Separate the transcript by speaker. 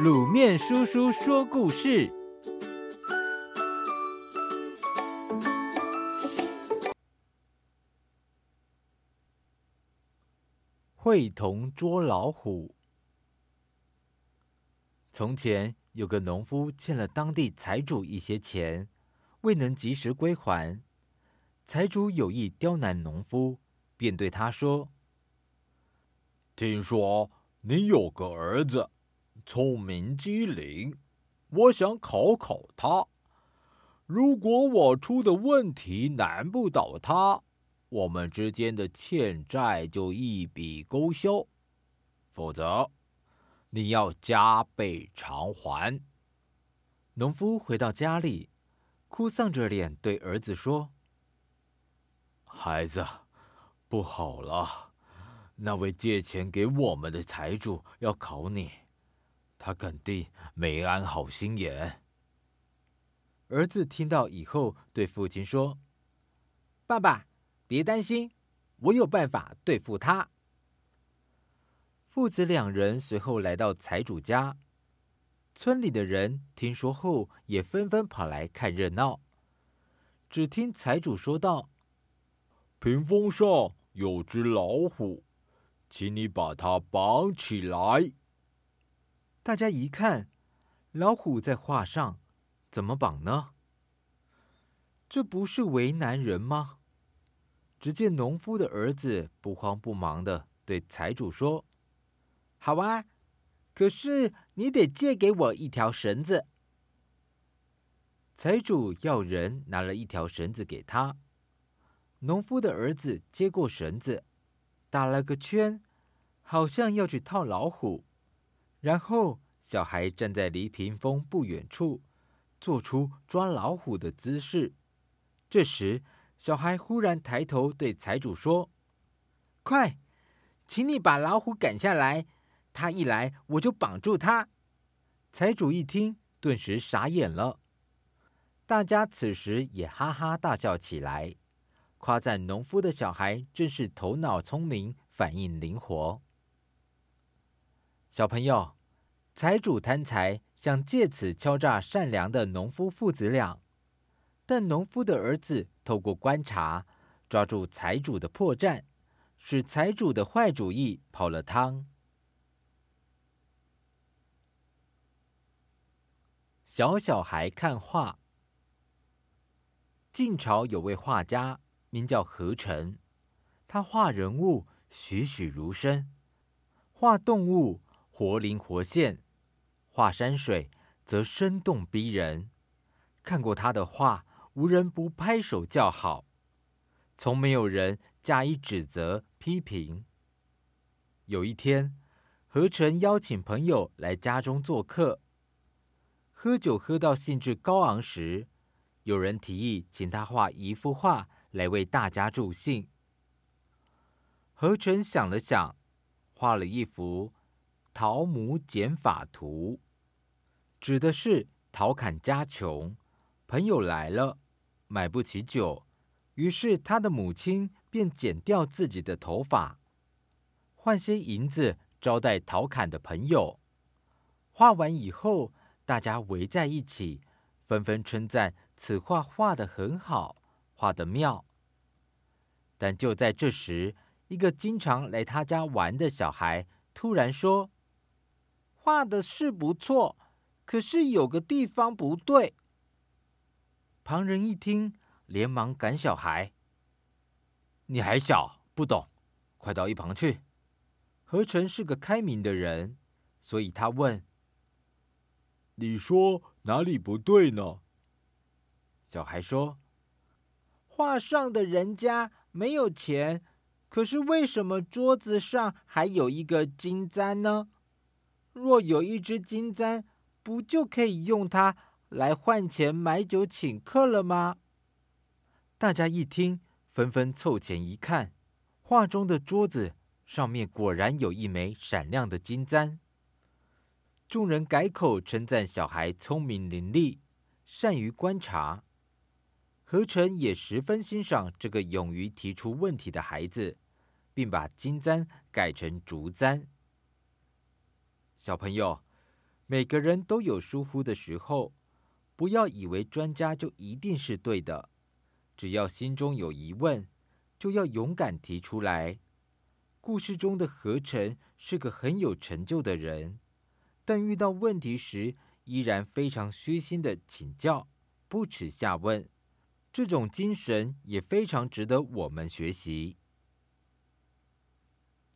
Speaker 1: 卤面叔叔说故事：会同捉老虎。从前有个农夫欠了当地财主一些钱，未能及时归还，财主有意刁难农夫，便对他说：“
Speaker 2: 听说你有个儿子。”聪明机灵，我想考考他。如果我出的问题难不倒他，我们之间的欠债就一笔勾销；否则，你要加倍偿还。
Speaker 1: 农夫回到家里，哭丧着脸对儿子说：“
Speaker 2: 孩子，不好了，那位借钱给我们的财主要考你。”他肯定没安好心眼。
Speaker 1: 儿子听到以后，对父亲说：“爸爸，别担心，我有办法对付他。”父子两人随后来到财主家，村里的人听说后，也纷纷跑来看热闹。只听财主说道：“
Speaker 2: 屏风上有只老虎，请你把它绑起来。”
Speaker 1: 大家一看，老虎在画上，怎么绑呢？这不是为难人吗？只见农夫的儿子不慌不忙的对财主说：“好啊，可是你得借给我一条绳子。”财主要人拿了一条绳子给他，农夫的儿子接过绳子，打了个圈，好像要去套老虎。然后，小孩站在离屏风不远处，做出抓老虎的姿势。这时，小孩忽然抬头对财主说：“快，请你把老虎赶下来！他一来，我就绑住他。”财主一听，顿时傻眼了。大家此时也哈哈大笑起来，夸赞农夫的小孩真是头脑聪明，反应灵活。小朋友，财主贪财，想借此敲诈善良的农夫父子俩，但农夫的儿子透过观察，抓住财主的破绽，使财主的坏主意泡了汤。小小孩看画。晋朝有位画家，名叫何成，他画人物栩栩如生，画动物，活灵活现，画山水则生动逼人。看过他的画，无人不拍手叫好，从没有人加以指责批评。有一天，何成邀请朋友来家中做客，喝酒喝到兴致高昂时，有人提议请他画一幅画来为大家助兴。何成想了想，画了一幅。《陶母减法图》指的是陶侃家穷，朋友来了买不起酒，于是他的母亲便剪掉自己的头发，换些银子招待陶侃的朋友。画完以后，大家围在一起，纷纷称赞此画画得很好，画得妙。但就在这时，一个经常来他家玩的小孩突然说。画的是不错，可是有个地方不对。旁人一听，连忙赶小孩：“你还小，不懂，快到一旁去。”何成是个开明的人，所以他问：“
Speaker 2: 你说哪里不对呢？”
Speaker 1: 小孩说：“画上的人家没有钱，可是为什么桌子上还有一个金簪呢？”若有一只金簪，不就可以用它来换钱买酒请客了吗？大家一听，纷纷凑前一看，画中的桌子上面果然有一枚闪亮的金簪。众人改口称赞小孩聪明伶俐，善于观察。何成也十分欣赏这个勇于提出问题的孩子，并把金簪改成竹簪。小朋友，每个人都有疏忽的时候，不要以为专家就一定是对的。只要心中有疑问，就要勇敢提出来。故事中的何成是个很有成就的人，但遇到问题时依然非常虚心的请教，不耻下问。这种精神也非常值得我们学习。